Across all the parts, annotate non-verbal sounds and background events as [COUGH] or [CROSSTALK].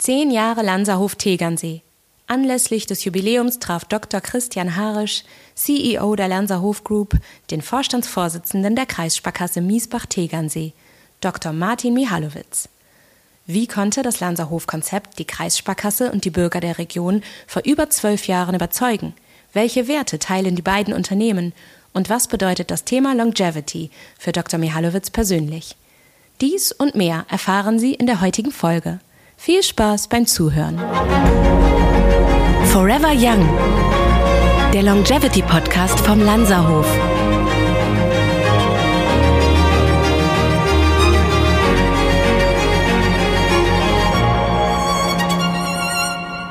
Zehn Jahre Lanserhof Tegernsee. Anlässlich des Jubiläums traf Dr. Christian Harisch, CEO der Lanserhof Group, den Vorstandsvorsitzenden der Kreissparkasse Miesbach-Tegernsee, Dr. Martin Mihalowitz. Wie konnte das Lanserhof-Konzept die Kreissparkasse und die Bürger der Region vor über zwölf Jahren überzeugen? Welche Werte teilen die beiden Unternehmen? Und was bedeutet das Thema Longevity für Dr. Mihalowitz persönlich? Dies und mehr erfahren Sie in der heutigen Folge. Viel Spaß beim Zuhören. Forever Young, der Longevity Podcast vom Lanserhof.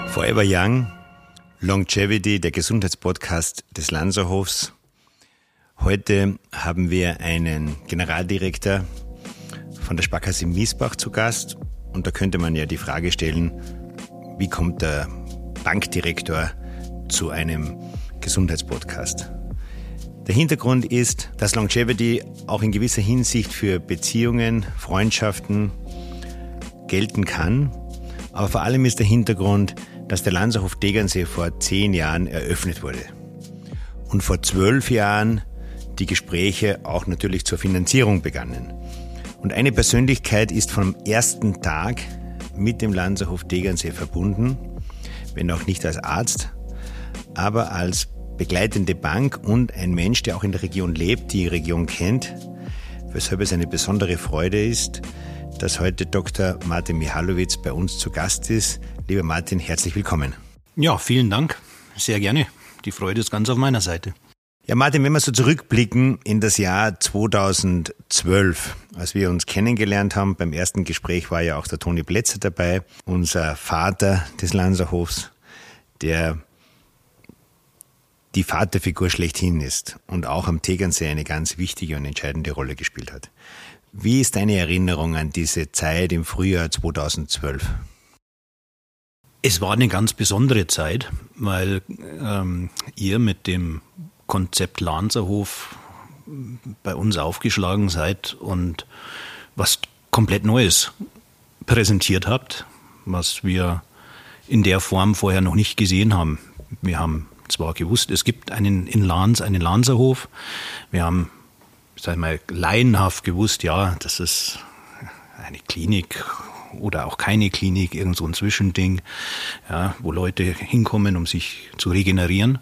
Forever Young, Longevity, der Gesundheitspodcast des Lanserhofs. Heute haben wir einen Generaldirektor von der Sparkasse Miesbach zu Gast. Und da könnte man ja die Frage stellen, wie kommt der Bankdirektor zu einem Gesundheitspodcast. Der Hintergrund ist, dass Longevity auch in gewisser Hinsicht für Beziehungen, Freundschaften gelten kann. Aber vor allem ist der Hintergrund, dass der Lanzerhof Degernsee vor zehn Jahren eröffnet wurde. Und vor zwölf Jahren die Gespräche auch natürlich zur Finanzierung begannen. Und eine Persönlichkeit ist vom ersten Tag mit dem Lanzerhof Degernsee verbunden wenn auch nicht als Arzt, aber als begleitende Bank und ein Mensch, der auch in der Region lebt, die Region kennt, weshalb es eine besondere Freude ist, dass heute Dr. Martin Mihalowitz bei uns zu Gast ist. Lieber Martin, herzlich willkommen. Ja, vielen Dank. Sehr gerne. Die Freude ist ganz auf meiner Seite. Ja, Martin, wenn wir so zurückblicken in das Jahr 2012, als wir uns kennengelernt haben, beim ersten Gespräch war ja auch der Toni Plätzer dabei, unser Vater des Lanzerhofs, der die Vaterfigur schlechthin ist und auch am Tegernsee eine ganz wichtige und entscheidende Rolle gespielt hat. Wie ist deine Erinnerung an diese Zeit im Frühjahr 2012? Es war eine ganz besondere Zeit, weil ähm, ihr mit dem Konzept Lanzerhof bei uns aufgeschlagen seid und was komplett Neues präsentiert habt, was wir in der Form vorher noch nicht gesehen haben. Wir haben zwar gewusst, es gibt einen in Lanz, einen Lanzerhof. Wir haben, sag ich mal, laienhaft gewusst, ja, das ist eine Klinik oder auch keine Klinik, irgend so ein Zwischending, ja, wo Leute hinkommen, um sich zu regenerieren.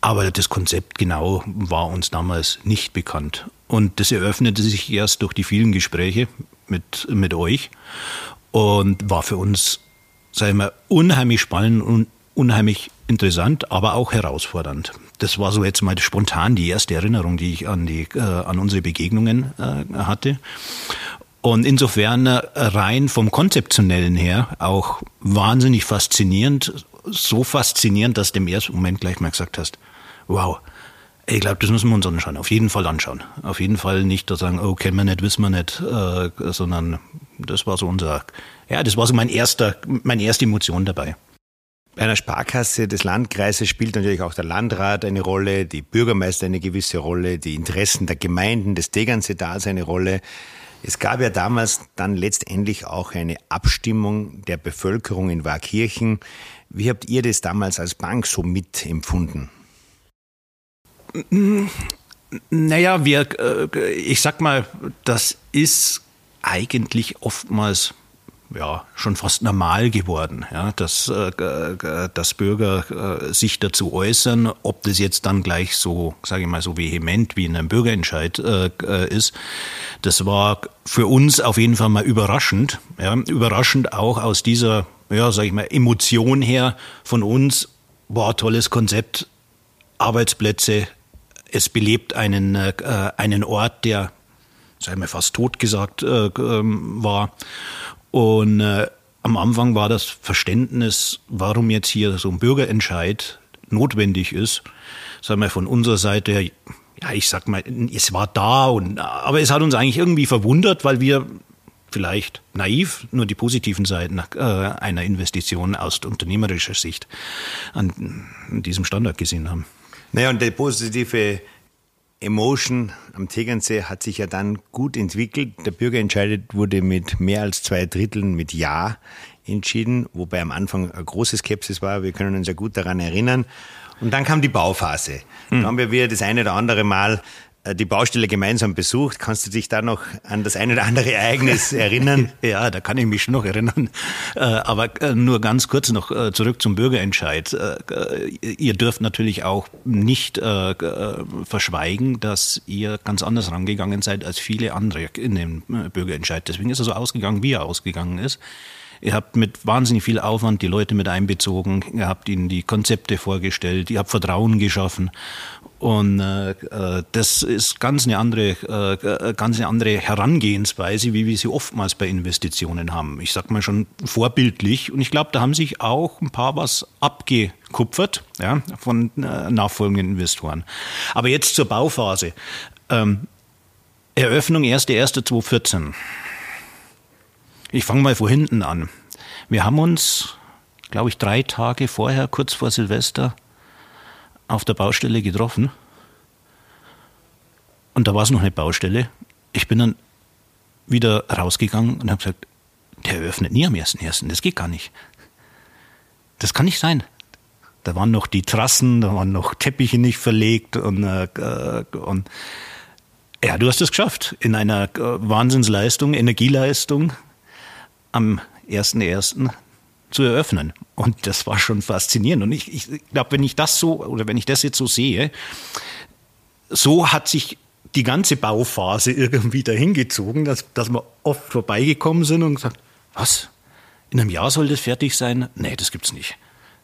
Aber das Konzept genau war uns damals nicht bekannt. Und das eröffnete sich erst durch die vielen Gespräche mit, mit euch und war für uns, sagen wir, unheimlich spannend und unheimlich interessant, aber auch herausfordernd. Das war so jetzt mal spontan die erste Erinnerung, die ich an, die, äh, an unsere Begegnungen äh, hatte. Und insofern äh, rein vom Konzeptionellen her auch wahnsinnig faszinierend, so faszinierend, dass du im ersten Moment gleich mal gesagt hast, wow, ich glaube, das müssen wir uns anschauen. Auf jeden Fall anschauen. Auf jeden Fall nicht da sagen, oh, kennen wir nicht, wissen wir nicht, äh, sondern das war so unser, ja, das war so mein erster, meine erste Emotion dabei. Bei einer Sparkasse des Landkreises spielt natürlich auch der Landrat eine Rolle, die Bürgermeister eine gewisse Rolle, die Interessen der Gemeinden, des Tegernsee-Dals eine Rolle. Es gab ja damals dann letztendlich auch eine Abstimmung der Bevölkerung in Waakirchen. Wie habt ihr das damals als Bank so mitempfunden? Naja, wir, äh, ich sag mal, das ist eigentlich oftmals ja, schon fast normal geworden, ja, dass, äh, dass Bürger äh, sich dazu äußern, ob das jetzt dann gleich so, sage ich mal, so vehement wie in einem Bürgerentscheid äh, ist. Das war für uns auf jeden Fall mal überraschend, ja, überraschend auch aus dieser, ja, sage ich mal, Emotion her von uns, war tolles Konzept, Arbeitsplätze, es belebt einen, äh, einen Ort, der, sagen wir, fast tot gesagt äh, ähm, war. Und äh, am Anfang war das Verständnis, warum jetzt hier so ein Bürgerentscheid notwendig ist, sagen wir von unserer Seite her, ja, ich sag mal, es war da und, aber es hat uns eigentlich irgendwie verwundert, weil wir vielleicht naiv nur die positiven Seiten äh, einer Investition aus unternehmerischer Sicht an, an diesem Standort gesehen haben. Naja, und die positive Emotion am Tegernsee hat sich ja dann gut entwickelt. Der Bürgerentscheid wurde mit mehr als zwei Dritteln mit Ja entschieden, wobei am Anfang eine große Skepsis war. Wir können uns ja gut daran erinnern. Und dann kam die Bauphase. Hm. Da haben wir wieder das eine oder andere Mal die Baustelle gemeinsam besucht. Kannst du dich da noch an das eine oder andere Ereignis [LAUGHS] erinnern? ja, da kann ich mich schon noch erinnern. Äh, aber äh, nur ganz kurz noch zurück zum Bürgerentscheid. Ihr dürft natürlich auch nicht verschweigen, dass ihr ganz anders rangegangen seid als viele andere in dem Bürgerentscheid. Deswegen ist er so ausgegangen, wie er ausgegangen ist. Ihr habt mit wahnsinnig viel Aufwand die Leute mit einbezogen, ihr habt ihnen die Konzepte vorgestellt, ihr habt Vertrauen geschaffen und äh, äh, das ist ganz eine andere, äh, ganz eine andere Herangehensweise, wie wir sie oftmals bei Investitionen haben. Ich sag mal schon vorbildlich. Und ich glaube, da haben sich auch ein paar was abgekupfert ja, von äh, nachfolgenden Investoren. Aber jetzt zur Bauphase. Ähm, Eröffnung 1.1.2014. Ich fange mal vor hinten an. Wir haben uns, glaube ich, drei Tage vorher, kurz vor Silvester, auf der Baustelle getroffen. Und da war es noch eine Baustelle. Ich bin dann wieder rausgegangen und habe gesagt, der eröffnet nie am 1.1. Das geht gar nicht. Das kann nicht sein. Da waren noch die Trassen, da waren noch Teppiche nicht verlegt und, äh, und ja, du hast es geschafft. In einer äh, Wahnsinnsleistung, Energieleistung am 1.1 zu eröffnen. Und das war schon faszinierend. Und ich, ich glaube, wenn ich das so, oder wenn ich das jetzt so sehe, so hat sich die ganze Bauphase [LAUGHS] irgendwie dahin gezogen, dass, dass wir oft vorbeigekommen sind und gesagt, was? In einem Jahr soll das fertig sein? Nee, das gibt's nicht.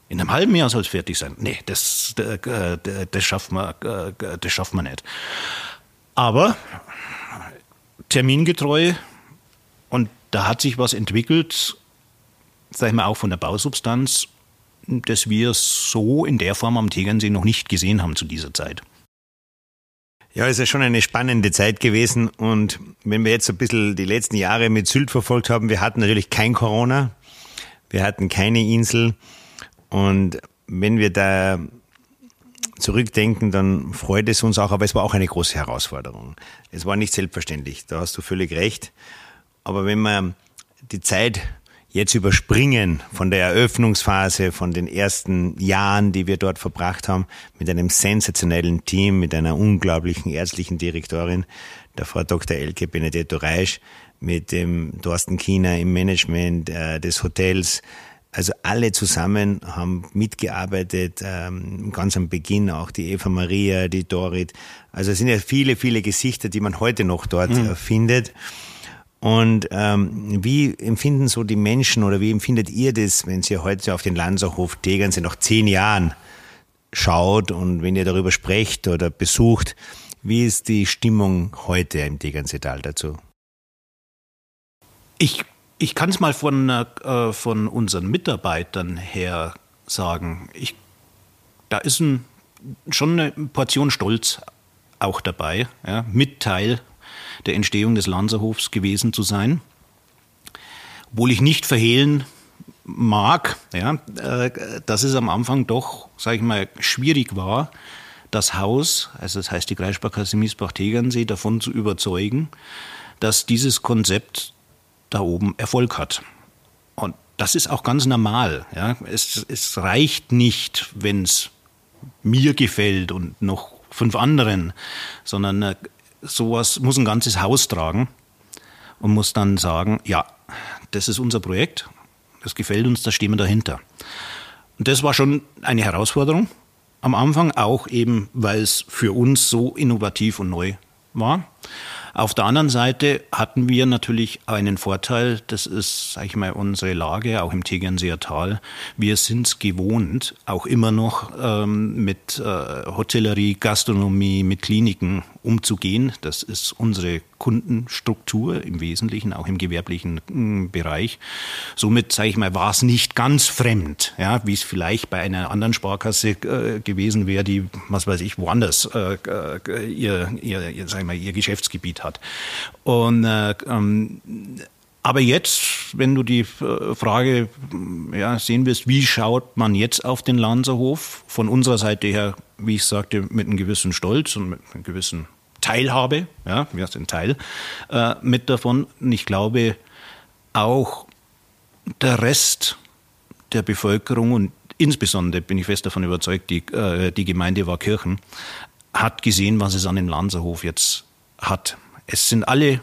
In einem halben Jahr soll es fertig sein. Nee, das, das, das, schafft man, das schafft man nicht. Aber termingetreu und da hat sich was entwickelt sag ich mal, auch von der Bausubstanz, dass wir so in der Form am Tegernsee noch nicht gesehen haben zu dieser Zeit. Ja, es ist schon eine spannende Zeit gewesen. Und wenn wir jetzt ein bisschen die letzten Jahre mit Sylt verfolgt haben, wir hatten natürlich kein Corona, wir hatten keine Insel. Und wenn wir da zurückdenken, dann freut es uns auch, aber es war auch eine große Herausforderung. Es war nicht selbstverständlich, da hast du völlig recht. Aber wenn man die Zeit jetzt überspringen von der Eröffnungsphase, von den ersten Jahren, die wir dort verbracht haben, mit einem sensationellen Team, mit einer unglaublichen ärztlichen Direktorin, der Frau Dr. Elke Benedetto Reisch, mit dem Thorsten Kiener im Management äh, des Hotels. Also alle zusammen haben mitgearbeitet, ähm, ganz am Beginn auch die Eva Maria, die Dorit. Also es sind ja viele, viele Gesichter, die man heute noch dort mhm. findet. Und ähm, wie empfinden so die Menschen oder wie empfindet ihr das, wenn Sie heute auf den Lanzerhof Tegernsee nach zehn Jahren schaut und wenn ihr darüber sprecht oder besucht, wie ist die Stimmung heute im Tegernseetal dazu? Ich, ich kann es mal von, äh, von unseren Mitarbeitern her sagen. Ich, da ist ein, schon eine Portion Stolz auch dabei, ja, mit Teil der Entstehung des Lanzerhofs gewesen zu sein. Obwohl ich nicht verhehlen mag, ja, äh, dass es am Anfang doch, sage ich mal, schwierig war, das Haus, also das heißt die Kreissparkasse Miesbach-Tegernsee, davon zu überzeugen, dass dieses Konzept da oben Erfolg hat. Und das ist auch ganz normal. Ja. Es, es reicht nicht, wenn es mir gefällt und noch fünf anderen, sondern äh, sowas muss ein ganzes Haus tragen und muss dann sagen, ja, das ist unser Projekt, das gefällt uns, da stehen wir dahinter. Und das war schon eine Herausforderung am Anfang, auch eben, weil es für uns so innovativ und neu war. Auf der anderen Seite hatten wir natürlich einen Vorteil, das ist, sage ich mal, unsere Lage, auch im Tegernseer Tal. Wir sind es gewohnt, auch immer noch ähm, mit äh, Hotellerie, Gastronomie, mit Kliniken umzugehen. Das ist unsere Kundenstruktur im Wesentlichen, auch im gewerblichen mm, Bereich. Somit, sage ich mal, war es nicht ganz fremd, ja, wie es vielleicht bei einer anderen Sparkasse äh, gewesen wäre, die, was weiß ich, woanders äh, äh ihr, ihr, ihr, mal, ihr Geschäftsgebiet hat. Und äh, ähm, aber jetzt, wenn du die äh, Frage ja, sehen wirst, wie schaut man jetzt auf den Lanzerhof? Von unserer Seite her, wie ich sagte, mit einem gewissen Stolz und mit einem gewissen Teilhabe, ja, wir sind Teil äh, mit davon. Und ich glaube auch, der Rest der Bevölkerung und insbesondere bin ich fest davon überzeugt, die, äh, die Gemeinde war Kirchen, hat gesehen, was es an dem Lanzerhof jetzt hat. Es sind alle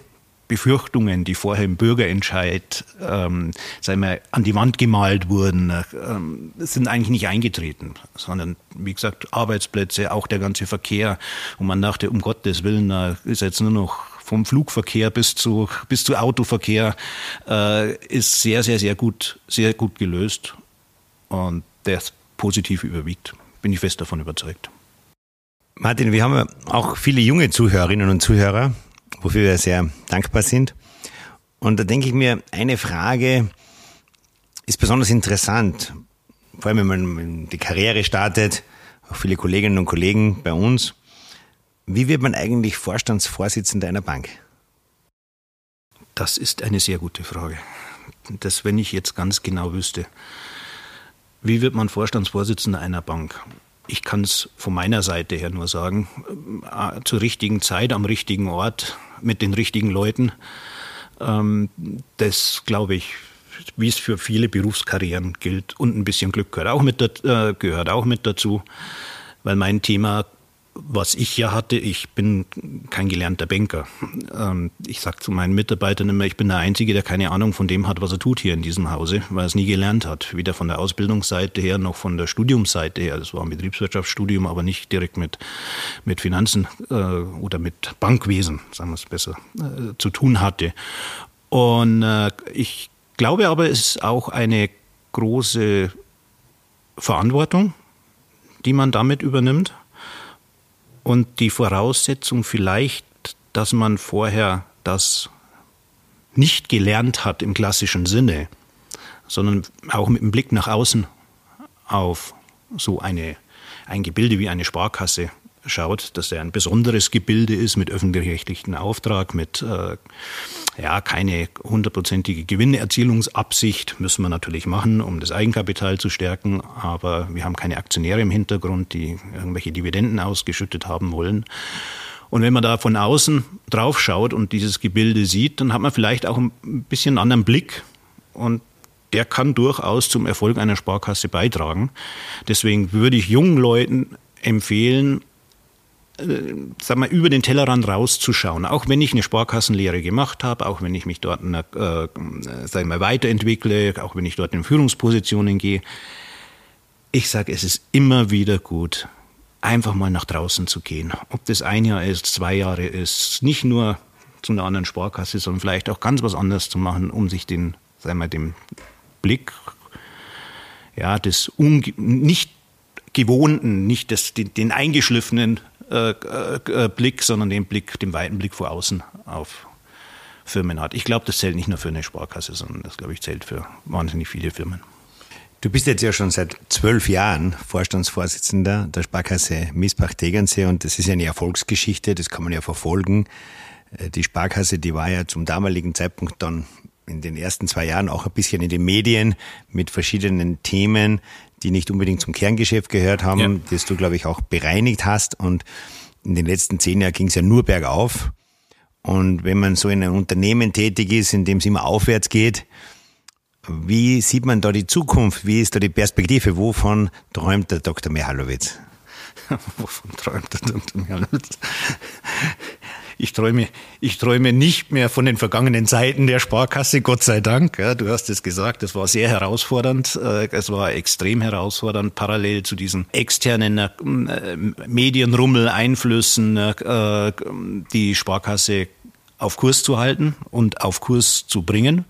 Befürchtungen, die vorher im Bürgerentscheid ähm, sagen wir, an die Wand gemalt wurden, ähm, sind eigentlich nicht eingetreten, sondern wie gesagt Arbeitsplätze, auch der ganze Verkehr. Und man dachte, um Gottes Willen, da ist jetzt nur noch vom Flugverkehr bis zu bis zu Autoverkehr äh, ist sehr sehr sehr gut sehr gut gelöst und der positiv überwiegt. Bin ich fest davon überzeugt. Martin, wir haben auch viele junge Zuhörerinnen und Zuhörer, wofür wir sehr dankbar sind. Und da denke ich mir, eine Frage ist besonders interessant, vor allem wenn man die Karriere startet, auch viele Kolleginnen und Kollegen bei uns. Wie wird man eigentlich Vorstandsvorsitzender einer Bank? Das ist eine sehr gute Frage. Das, wenn ich jetzt ganz genau wüsste. Wie wird man Vorstandsvorsitzender einer Bank? Ich kann es von meiner Seite her nur sagen, äh, zur richtigen Zeit, am richtigen Ort, mit den richtigen Leuten. Ähm, das glaube ich, wie es für viele Berufskarrieren gilt. Und ein bisschen Glück gehört auch mit, äh, gehört auch mit dazu, weil mein Thema was ich ja hatte, ich bin kein gelernter Banker. Ähm, ich sage zu meinen Mitarbeitern immer, ich bin der Einzige, der keine Ahnung von dem hat, was er tut hier in diesem Hause, weil er es nie gelernt hat. Weder von der Ausbildungsseite her noch von der Studiumsseite her. Das war ein Betriebswirtschaftsstudium, aber nicht direkt mit, mit Finanzen äh, oder mit Bankwesen, sagen wir es besser, äh, zu tun hatte. Und äh, ich glaube aber, es ist auch eine große Verantwortung, die man damit übernimmt und die Voraussetzung vielleicht, dass man vorher das nicht gelernt hat im klassischen Sinne, sondern auch mit dem Blick nach außen auf so eine, ein Gebilde wie eine Sparkasse schaut, dass er ein besonderes Gebilde ist mit öffentlich-rechtlichen Auftrag, mit äh, ja, keine hundertprozentige Gewinnerzielungsabsicht müssen wir natürlich machen, um das Eigenkapital zu stärken, aber wir haben keine Aktionäre im Hintergrund, die irgendwelche Dividenden ausgeschüttet haben wollen. Und wenn man da von außen drauf schaut und dieses Gebilde sieht, dann hat man vielleicht auch ein bisschen einen anderen Blick und der kann durchaus zum Erfolg einer Sparkasse beitragen. Deswegen würde ich jungen Leuten empfehlen, sag mal, über den Tellerrand rauszuschauen. Auch wenn ich eine Sparkassenlehre gemacht habe, auch wenn ich mich dort äh, sag mal, weiterentwickle, auch wenn ich dort in Führungspositionen gehe. Ich sage, es ist immer wieder gut, einfach mal nach draußen zu gehen. Ob das ein Jahr ist, zwei Jahre ist, nicht nur zu einer anderen Sparkasse, sondern vielleicht auch ganz was anderes zu machen, um sich den, sagen wir, dem Blick, ja, des Unge nicht gewohnten, nicht des, den, den eingeschliffenen äh, äh, Blick, sondern den Blick, den weiten Blick vor außen auf Firmen hat. Ich glaube, das zählt nicht nur für eine Sparkasse, sondern das, glaube ich, zählt für wahnsinnig viele Firmen. Du bist jetzt ja schon seit zwölf Jahren Vorstandsvorsitzender der Sparkasse Miesbach-Tegernsee und das ist ja eine Erfolgsgeschichte, das kann man ja verfolgen. Äh, die Sparkasse, die war ja zum damaligen Zeitpunkt dann in den ersten zwei Jahren auch ein bisschen in den Medien mit verschiedenen Themen, die nicht unbedingt zum Kerngeschäft gehört haben, ja. das du, glaube ich, auch bereinigt hast. Und in den letzten zehn Jahren ging es ja nur bergauf. Und wenn man so in einem Unternehmen tätig ist, in dem es immer aufwärts geht, wie sieht man da die Zukunft? Wie ist da die Perspektive? Wovon träumt der Dr. Mihalowitz? [LAUGHS] Wovon träumt der Dr. Mihalowitz? Ich träume, ich träume nicht mehr von den vergangenen Zeiten der Sparkasse, Gott sei Dank. Ja, du hast es gesagt, es war sehr herausfordernd. Äh, es war extrem herausfordernd, parallel zu diesen externen äh, Medienrummel, Einflüssen, äh, die Sparkasse auf Kurs zu halten und auf Kurs zu bringen.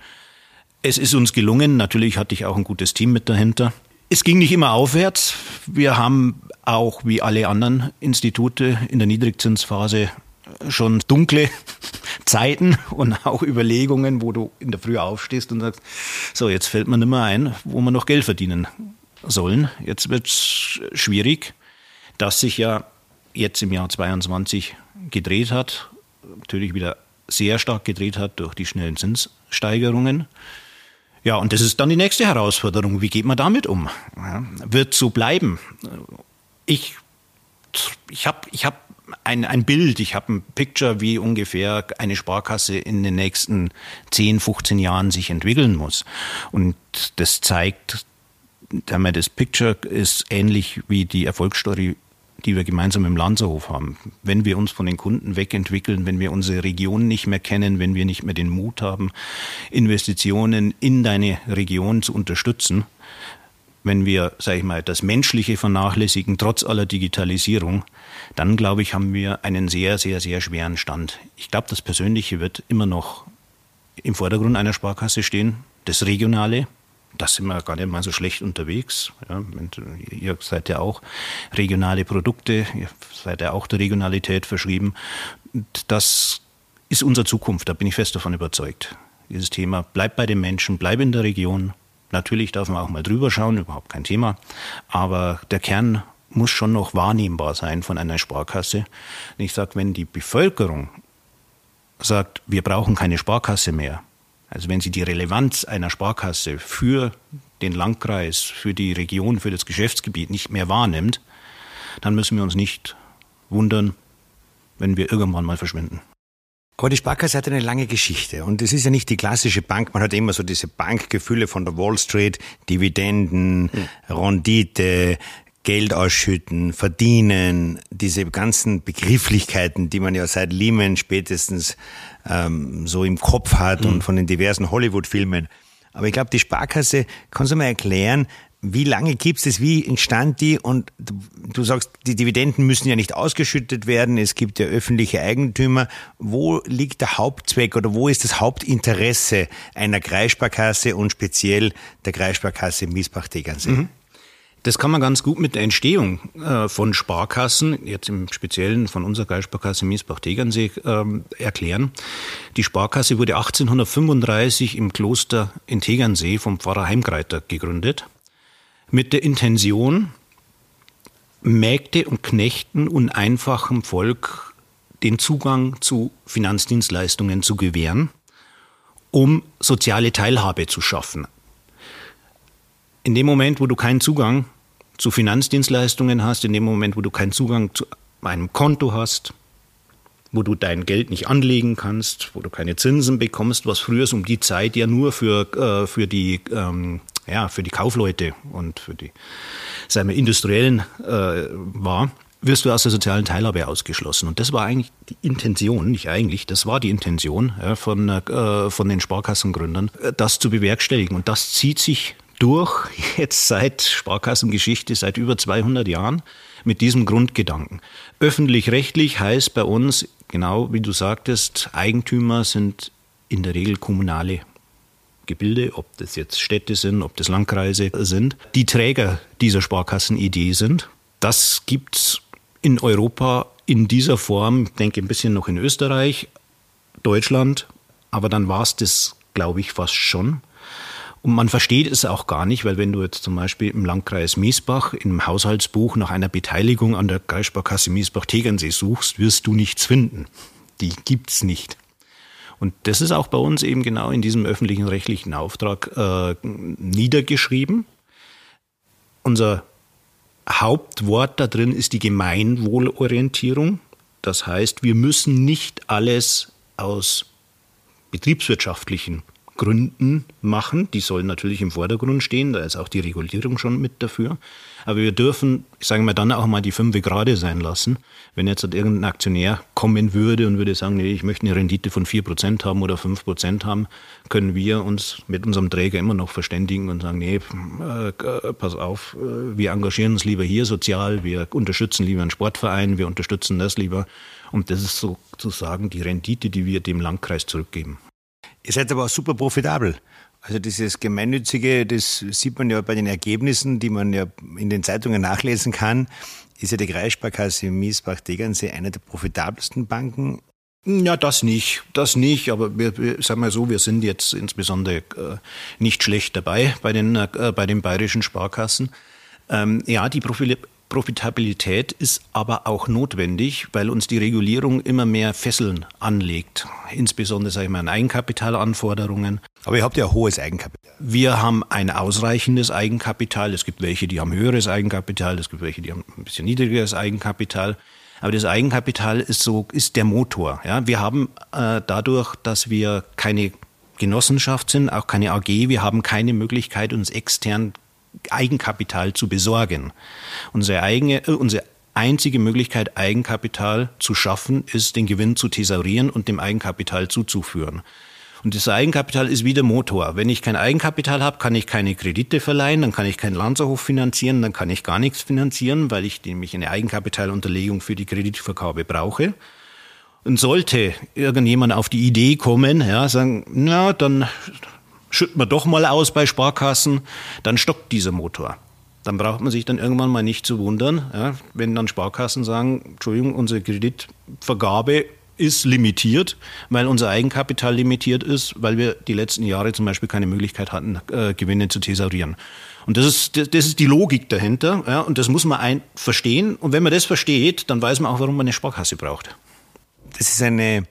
Es ist uns gelungen. Natürlich hatte ich auch ein gutes Team mit dahinter. Es ging nicht immer aufwärts. Wir haben auch wie alle anderen Institute in der Niedrigzinsphase schon dunkle [LAUGHS] Zeiten und auch Überlegungen, wo du in der Früh aufstehst und sagst, so, jetzt fällt mir nicht mehr ein, wo wir noch Geld verdienen sollen. Jetzt wird es schwierig, dass sich ja jetzt im Jahr 22 gedreht hat, natürlich wieder sehr stark gedreht hat durch die schnellen Zinssteigerungen. Ja, und das ist dann die nächste Herausforderung. Wie geht man damit um? Ja, wird so bleiben? Ich, ich habe ich hab ein, ein Bild, ich habe ein Picture, wie ungefähr eine Sparkasse in den nächsten 10, 15 Jahren sich entwickeln muss. Und das zeigt, das Picture ist ähnlich wie die Erfolgsstory die wir gemeinsam im Lanzerhof haben. Wenn wir uns von den Kunden wegentwickeln, wenn wir unsere Region nicht mehr kennen, wenn wir nicht mehr den Mut haben, Investitionen in deine Region zu unterstützen, wenn wir, sage ich mal, das Menschliche vernachlässigen, trotz aller Digitalisierung, dann glaube ich, haben wir einen sehr, sehr, sehr schweren Stand. Ich glaube, das Persönliche wird immer noch im Vordergrund einer Sparkasse stehen, das Regionale, da sind wir gar nicht mal so schlecht unterwegs. Ja, ihr seid ja auch regionale Produkte, ihr seid ja auch der Regionalität verschrieben. Das ist unsere Zukunft, da bin ich fest davon überzeugt. Dieses Thema bleibt bei den Menschen, bleibt in der Region. Natürlich darf man auch mal drüber schauen, überhaupt kein Thema. Aber der Kern muss schon noch wahrnehmbar sein von einer Sparkasse. Und ich sage, wenn die Bevölkerung sagt, wir brauchen keine Sparkasse mehr, also wenn Sie die Relevanz einer Sparkasse für den Landkreis, für die Region, für das Geschäftsgebiet nicht mehr wahrnimmt, dann müssen wir uns nicht wundern, wenn wir irgendwann mal verschwinden. Aber die Sparkasse hat eine lange Geschichte und es ist ja nicht die klassische Bank. Man hat immer so diese Bankgefühle von der Wall Street, Dividenden, hm. Rendite, Geld ausschütten, verdienen, diese ganzen Begrifflichkeiten, die man ja seit Lehman spätestens ähm, so im Kopf hat mhm. und von den diversen Hollywood-Filmen. Aber ich glaube, die Sparkasse, kannst du mal erklären, wie lange gibt's das, wie entstand die? Und du sagst, die Dividenden müssen ja nicht ausgeschüttet werden, es gibt ja öffentliche Eigentümer. Wo liegt der Hauptzweck oder wo ist das Hauptinteresse einer Kreissparkasse und speziell der Kreissparkasse Miesbach-Tegernsee? Mhm. Das kann man ganz gut mit der Entstehung äh, von Sparkassen, jetzt im Speziellen von unserer Geistsparkasse Miesbach-Tegernsee, ähm, erklären. Die Sparkasse wurde 1835 im Kloster in Tegernsee vom Pfarrer Heimgreiter gegründet, mit der Intention, Mägde und Knechten und einfachem Volk den Zugang zu Finanzdienstleistungen zu gewähren, um soziale Teilhabe zu schaffen. In dem Moment, wo du keinen Zugang zu Finanzdienstleistungen hast, in dem Moment, wo du keinen Zugang zu einem Konto hast, wo du dein Geld nicht anlegen kannst, wo du keine Zinsen bekommst, was früher um die Zeit ja nur für, äh, für, die, ähm, ja, für die Kaufleute und für die sagen wir, Industriellen äh, war, wirst du aus der sozialen Teilhabe ausgeschlossen. Und das war eigentlich die Intention, nicht eigentlich, das war die Intention ja, von, äh, von den Sparkassengründern, äh, das zu bewerkstelligen. Und das zieht sich durch, [LAUGHS] jetzt seit Sparkassengeschichte, seit über 200 Jahren, mit diesem Grundgedanken. Öffentlich-rechtlich heißt bei uns, genau wie du sagtest, Eigentümer sind in der Regel kommunale Gebilde, ob das jetzt Städte sind, ob das Landkreise sind, die Träger dieser Sparkassenidee sind. Das gibt es in Europa in dieser Form, ich denke ein bisschen noch in Österreich, Deutschland, aber dann war es das, glaube ich, fast schon. Und man versteht es auch gar nicht, weil wenn du jetzt zum Beispiel im Landkreis Miesbach im Haushaltsbuch nach einer Beteiligung an der Kreissparkasse Miesbach-Tegernsee suchst, wirst du nichts finden. Die gibt's nicht. Und das ist auch bei uns eben genau in diesem öffentlichen rechtlichen Auftrag äh, niedergeschrieben. Unser Hauptwort da drin ist die Gemeinwohlorientierung. Das heißt, wir müssen nicht alles aus betriebswirtschaftlichen Gründen machen. Die sollen natürlich im Vordergrund stehen, da ist auch die Regulierung schon mit dafür. Aber wir dürfen, ich sage mal, dann auch mal die fünf gerade sein lassen. Wenn jetzt halt irgendein Aktionär kommen würde und würde sagen, nee, ich möchte eine Rendite von vier Prozent haben oder fünf Prozent haben, können wir uns mit unserem Träger immer noch verständigen und sagen, nee, äh, pass auf, äh, wir engagieren uns lieber hier sozial, wir unterstützen lieber einen Sportverein, wir unterstützen das lieber. Und das ist sozusagen die Rendite, die wir dem Landkreis zurückgeben. Ihr seid aber auch super profitabel. Also dieses Gemeinnützige, das sieht man ja bei den Ergebnissen, die man ja in den Zeitungen nachlesen kann, ist ja die Kreissparkasse Miesbach-Tegernsee eine der profitabelsten Banken. Ja, das nicht, das nicht, aber wir, wir sagen mal so, wir sind jetzt insbesondere äh, nicht schlecht dabei bei den, äh, bei den bayerischen Sparkassen. Ähm, ja, die Profi Profitabilität ist aber auch notwendig, weil uns die Regulierung immer mehr Fesseln anlegt. Insbesondere, sage ich mal, an Eigenkapitalanforderungen. Aber ihr habt ja hohes Eigenkapital. Wir haben ein ausreichendes Eigenkapital. Es gibt welche, die haben höheres Eigenkapital. Es gibt welche, die haben ein bisschen niedrigeres Eigenkapital. Aber das Eigenkapital ist so, ist der Motor. Ja, wir haben äh, dadurch, dass wir keine Genossenschaft sind, auch keine AG, wir haben keine Möglichkeit, uns extern Eigenkapital zu besorgen. Unsere eigene, äh, unsere einzige Möglichkeit, Eigenkapital zu schaffen, ist, den Gewinn zu thesaurieren und dem Eigenkapital zuzuführen. Und das Eigenkapital ist wie der Motor. Wenn ich kein Eigenkapital habe, kann ich keine Kredite verleihen, dann kann ich keinen Lanzerhof finanzieren, dann kann ich gar nichts finanzieren, weil ich nämlich eine Eigenkapitalunterlegung für die Kreditvergabe brauche. Und sollte irgendjemand auf die Idee kommen, ja, sagen, na, dann schütten wir doch mal aus bei Sparkassen, dann stockt dieser Motor. Dann braucht man sich dann irgendwann mal nicht zu wundern, ja, wenn dann Sparkassen sagen, Entschuldigung, unsere Kreditvergabe ist limitiert, weil unser Eigenkapital limitiert ist, weil wir die letzten Jahre zum Beispiel keine Möglichkeit hatten, äh, Gewinne zu thesaurieren. Und das ist, das ist die Logik dahinter, ja, und das muss man ein verstehen. Und wenn man das versteht, dann weiß man auch, warum man eine Sparkasse braucht. Das ist eine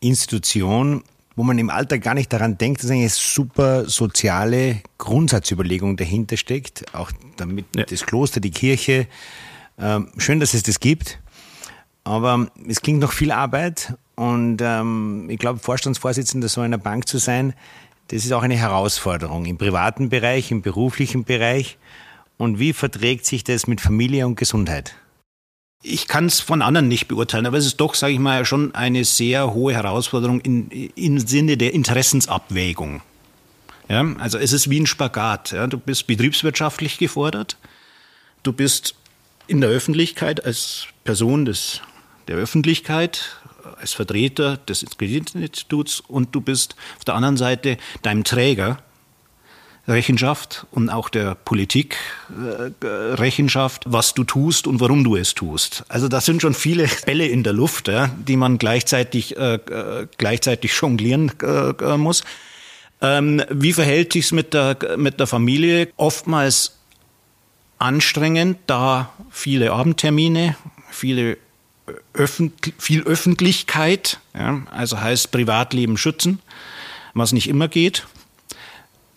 Institution, wo man im Alltag gar nicht daran denkt, dass eine super soziale Grundsatzüberlegung dahinter steckt. Auch damit ja. das Kloster, die Kirche. Ähm, schön, dass es das gibt. Aber es klingt noch viel Arbeit und ähm, ich glaube, Vorstandsvorsitzender so einer Bank zu sein, das ist auch eine Herausforderung im privaten Bereich, im beruflichen Bereich. Und wie verträgt sich das mit Familie und Gesundheit? Ich kann es von anderen nicht beurteilen, aber es ist doch, sage ich mal, schon eine sehr hohe Herausforderung im in Sinne der Interessensabwägung. Ja, also es ist wie ein Spagat. Ja. Du bist betriebswirtschaftlich gefordert, du bist in der Öffentlichkeit als Person des, der Öffentlichkeit, als Vertreter des Kreditinstituts und du bist auf der anderen Seite deinem Träger, Rechenschaft und auch der Politik äh, Rechenschaft, was du tust und warum du es tust. Also das sind schon viele [LAUGHS] Bälle in der Luft, ja, die man gleichzeitig, äh, äh gleichzeitig jonglieren äh, äh, muss. Ähm, wie verhält sich's mit der, mit der Familie? Oftmals anstrengend, da viele Abendtermine, viele Öffentlich viel Öffentlichkeit, ja, also heißt Privatleben schützen, was nicht immer geht.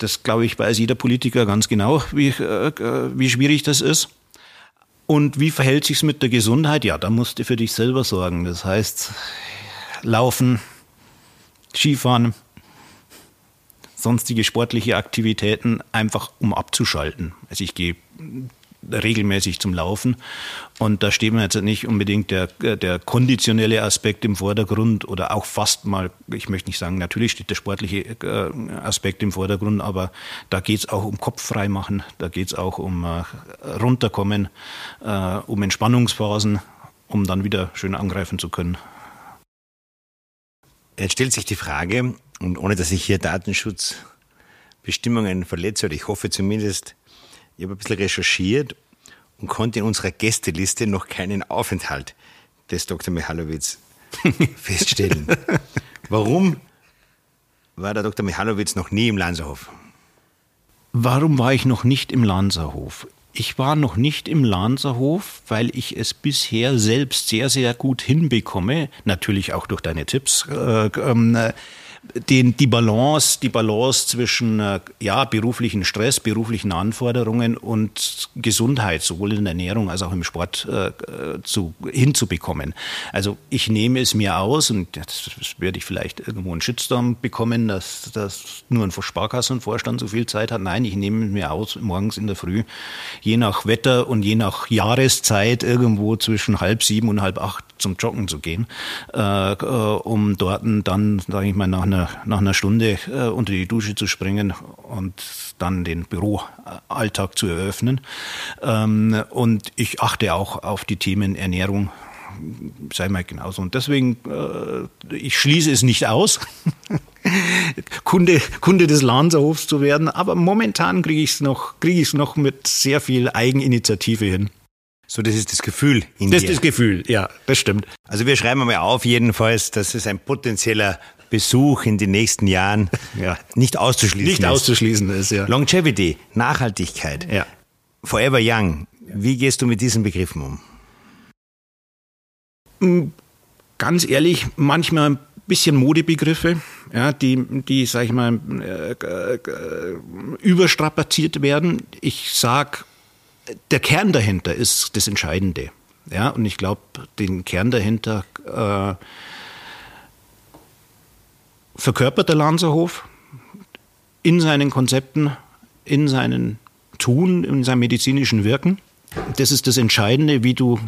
Das, glaube ich, weiß jeder Politiker ganz genau, wie, äh, wie schwierig das ist. Und wie verhält sich's mit der Gesundheit? Ja, da musst du für dich selber sorgen. Das heißt, laufen, Skifahren, sonstige sportliche Aktivitäten, einfach um abzuschalten. Also ich gehe regelmäßig zum Laufen. Und da steht mir jetzt nicht unbedingt der, der konditionelle Aspekt im Vordergrund oder auch fast mal, ich möchte nicht sagen, natürlich steht der sportliche äh, Aspekt im Vordergrund, aber da geht es auch um Kopf frei machen, da geht es auch um äh, runterkommen, äh, um Entspannungsphasen, um dann wieder schön angreifen zu können. Jetzt stellt sich die Frage, und ohne dass ich hier Datenschutzbestimmungen verletze, oder ich hoffe zumindest, ich habe ein bisschen recherchiert und konnte in unserer Gästeliste noch keinen Aufenthalt des Dr. Michalowitz [LAUGHS] feststellen. Warum war der Dr. Michalowitz noch nie im Lanzerhof? Warum war ich noch nicht im Lanzerhof? Ich war noch nicht im Lanzerhof, weil ich es bisher selbst sehr, sehr gut hinbekomme, natürlich auch durch deine Tipps, äh, äh, den, die Balance, die Balance zwischen äh, ja, beruflichen Stress, beruflichen Anforderungen und Gesundheit, sowohl in der Ernährung als auch im Sport äh, zu, hinzubekommen. Also ich nehme es mir aus, und das werde ich vielleicht irgendwo einen Shitstorm bekommen, dass, dass nur ein Sparkassenvorstand so viel Zeit hat. Nein, ich nehme es mir aus, morgens in der Früh, je nach Wetter und je nach Jahreszeit, irgendwo zwischen halb sieben und halb acht zum Joggen zu gehen, äh, äh um dort dann, sage ich mal, nach einer einer, nach einer Stunde äh, unter die Dusche zu springen und dann den Büroalltag zu eröffnen. Ähm, und ich achte auch auf die Themen Ernährung, sei mal genauso. Und deswegen, äh, ich schließe es nicht aus, [LAUGHS] Kunde, Kunde des Lanzerhofs zu werden, aber momentan kriege ich es noch, es noch mit sehr viel Eigeninitiative hin. So, das ist das Gefühl in Das ist das Gefühl, ja, das stimmt. Also wir schreiben mal auf jedenfalls, dass es ein potenzieller Besuch in den nächsten Jahren [LAUGHS] ja. nicht auszuschließen nicht ist. auszuschließen ist, ja. Longevity, Nachhaltigkeit, ja. Forever Young. Wie gehst du mit diesen Begriffen um? Hm, ganz ehrlich, manchmal ein bisschen Modebegriffe, ja, die, die, sag ich mal, äh, äh, überstrapaziert werden. Ich sag, der Kern dahinter ist das Entscheidende. Ja, und ich glaube, den Kern dahinter äh, verkörpert der Lanzerhof in seinen Konzepten, in seinen Tun, in seinem medizinischen Wirken. Das ist das Entscheidende, wie du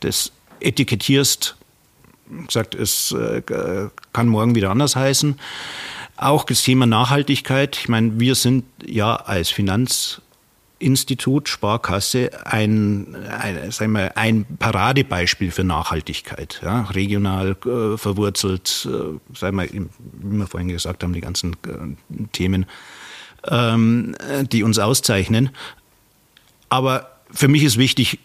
das etikettierst. Sagt, es äh, kann morgen wieder anders heißen. Auch das Thema Nachhaltigkeit. Ich meine, wir sind ja als Finanzinstitut, Sparkasse ein, ein, sagen wir, ein Paradebeispiel für Nachhaltigkeit. Ja, regional äh, verwurzelt, äh, sagen wir, wie wir vorhin gesagt haben, die ganzen äh, Themen, ähm, die uns auszeichnen. Aber für mich ist wichtig,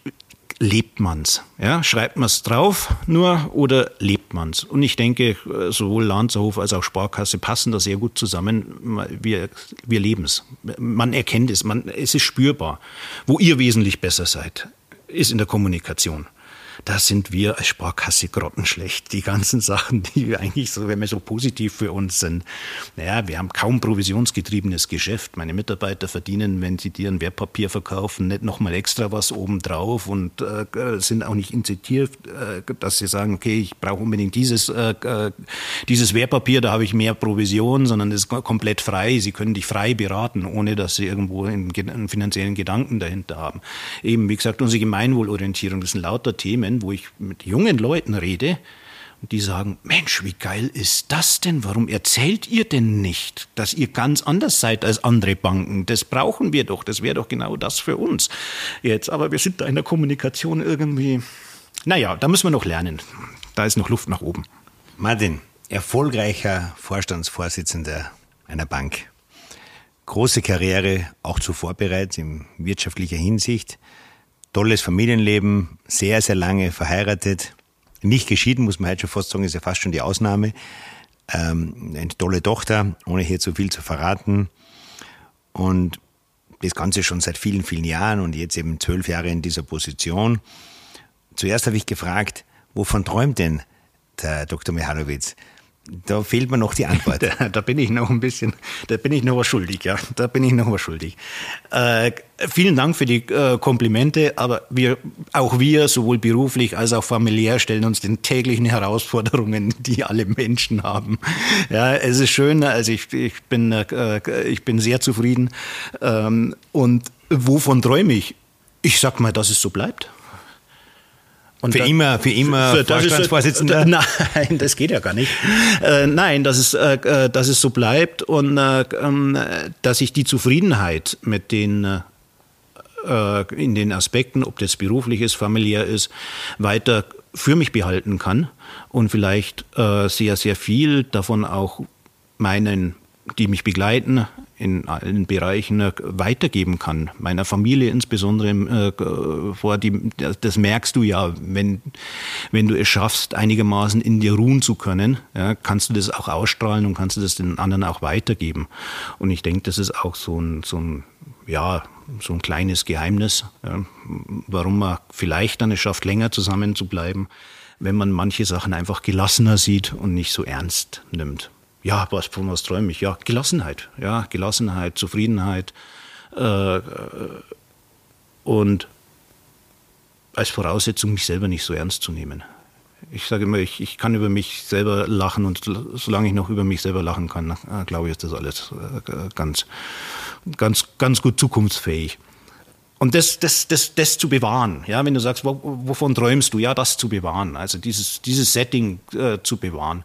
lebt man's? Ja, schreibt man's drauf nur oder lebt man's? Und ich denke, sowohl Lanzerhof als auch Sparkasse passen da sehr gut zusammen. Wir, wir leben's. Man erkennt es, man, es ist spürbar. Wo ihr wesentlich besser seid, ist in der Kommunikation da sind wir als Sparkasse grottenschlecht. Die ganzen Sachen, die eigentlich so, wenn wir so positiv für uns sind. Naja, wir haben kaum provisionsgetriebenes Geschäft. Meine Mitarbeiter verdienen, wenn sie dir ein Wertpapier verkaufen, nicht nochmal extra was obendrauf und äh, sind auch nicht incentiert, äh, dass sie sagen, okay, ich brauche unbedingt dieses, äh, äh dieses Wertpapier, da habe ich mehr Provision, sondern es ist komplett frei. Sie können dich frei beraten, ohne dass sie irgendwo einen, einen finanziellen Gedanken dahinter haben. Eben, wie gesagt, unsere Gemeinwohlorientierung, das sind lauter Themen, wo ich mit jungen Leuten rede und die sagen, Mensch, wie geil ist das denn? Warum erzählt ihr denn nicht, dass ihr ganz anders seid als andere Banken? Das brauchen wir doch, das wäre doch genau das für uns. Jetzt, aber wir sind da in der Kommunikation irgendwie, naja, da müssen wir noch lernen. Da ist noch Luft nach oben. Martin, erfolgreicher Vorstandsvorsitzender einer Bank. Große Karriere, auch zuvor bereits in wirtschaftlicher Hinsicht tolles Familienleben, sehr, sehr lange verheiratet, nicht geschieden, muss man heute schon fast sagen, ist ja fast schon die Ausnahme. Ähm, eine tolle Tochter, ohne hier zu viel zu verraten. Und das Ganze schon seit vielen, vielen Jahren und jetzt eben zwölf Jahre in dieser Position. Zuerst habe ich gefragt, wovon träumt denn der Dr. Michalowitz? Da fehlt mir noch die Antwort. [LAUGHS] Da, da, bin ich noch ein bisschen, da bin ich noch was schuldig, ja. Da bin ich noch was schuldig. Äh, vielen Dank für die äh, Komplimente, aber wir, auch wir, sowohl beruflich als auch familiär, stellen uns den täglichen Herausforderungen, die alle Menschen haben. Ja, es ist schön, also ich, ich bin, äh, ich bin sehr zufrieden. Ähm, und wovon träume ich? Ich sag mal, dass es so bleibt. Und für dann, immer, für immer für, Vorstandsvorsitzender? [LAUGHS] Nein, das geht ja gar nicht. Äh, nein, dass es, äh, äh, dass es so bleibt und äh, ähm, dass ich die Zufriedenheit mit den äh, in den Aspekten, ob das beruflich ist, familiär ist, weiter für mich behalten kann und vielleicht äh, sehr, sehr viel davon auch meinen die mich begleiten in allen Bereichen äh, weitergeben kann. Meiner Familie insbesondere äh, vor die, das merkst du ja, wenn, wenn du es schaffst, einigermaßen in dir ruhen zu können, ja, kannst du das auch ausstrahlen und kannst du das den anderen auch weitergeben. Und ich denke, das ist auch so ein, so ein ja, so ein kleines Geheimnis, ja, warum man vielleicht dann es schafft, länger zusammen zu bleiben, wenn man manche Sachen einfach gelassener sieht und nicht so ernst nimmt ja, was, von was träume ich? Ja, Gelassenheit. Ja, Gelassenheit, Zufriedenheit. Äh, und als Voraussetzung, mich selber nicht so ernst zu nehmen. Ich sage immer, ich, ich kann über mich selber lachen und solange ich noch über mich selber lachen kann, äh, glaube ich, ist das alles äh, ganz, ganz, ganz gut zukunftsfähig. Und das, das, das, das zu bewahren, ja, wenn du sagst, wovon träumst du, ja, das zu bewahren, also dieses, dieses Setting äh, zu bewahren.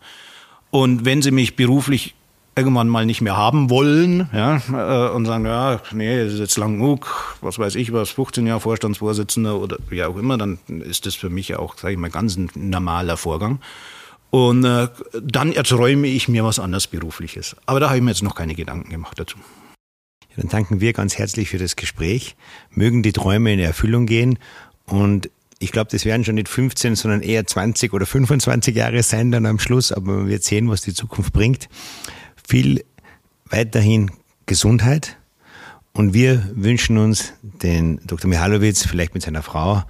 Und wenn sie mich beruflich irgendwann mal nicht mehr haben wollen ja, äh, und sagen, ja, nee, das ist jetzt lang genug, was weiß ich was, 15 Jahre Vorstandsvorsitzender oder wie auch immer, dann ist das für mich auch, sage ich mal, ganz ein normaler Vorgang. Und äh, dann erträume ich mir was anderes Berufliches. Aber da habe ich mir jetzt noch keine Gedanken gemacht dazu. Dann danken wir ganz herzlich für das Gespräch. Mögen die Träume in Erfüllung gehen und ich glaube, das werden schon nicht 15, sondern eher 20 oder 25 Jahre sein dann am Schluss, aber man wird sehen, was die Zukunft bringt. Viel weiterhin Gesundheit und wir wünschen uns den Dr. Mihalowitz vielleicht mit seiner Frau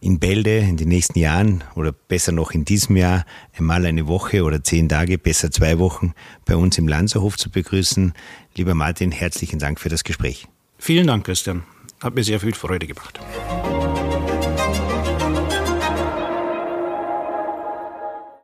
in Bälde in den nächsten Jahren oder besser noch in diesem Jahr einmal eine Woche oder zehn Tage, besser zwei Wochen bei uns im Lanzerhof zu begrüßen. Lieber Martin, herzlichen Dank für das Gespräch. Vielen Dank, Christian. Hat mir sehr viel Freude gemacht.